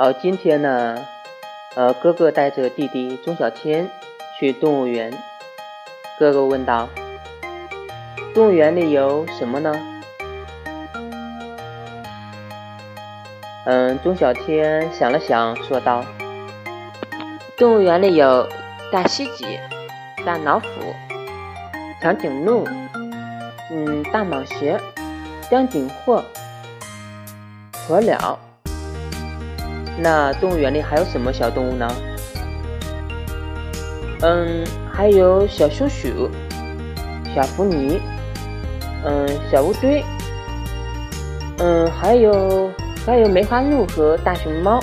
好，今天呢，呃，哥哥带着弟弟钟小天去动物园。哥哥问道：“动物园里有什么呢？”嗯，钟小天想了想，说道：“动物园里有大溪鸡、大老虎、长颈鹿，嗯，大蟒蛇、江景鹤、鸵鸟。那动物园里还有什么小动物呢？嗯，还有小松鼠、小狐狸，嗯，小乌龟，嗯，还有。”还有梅花鹿和大熊猫。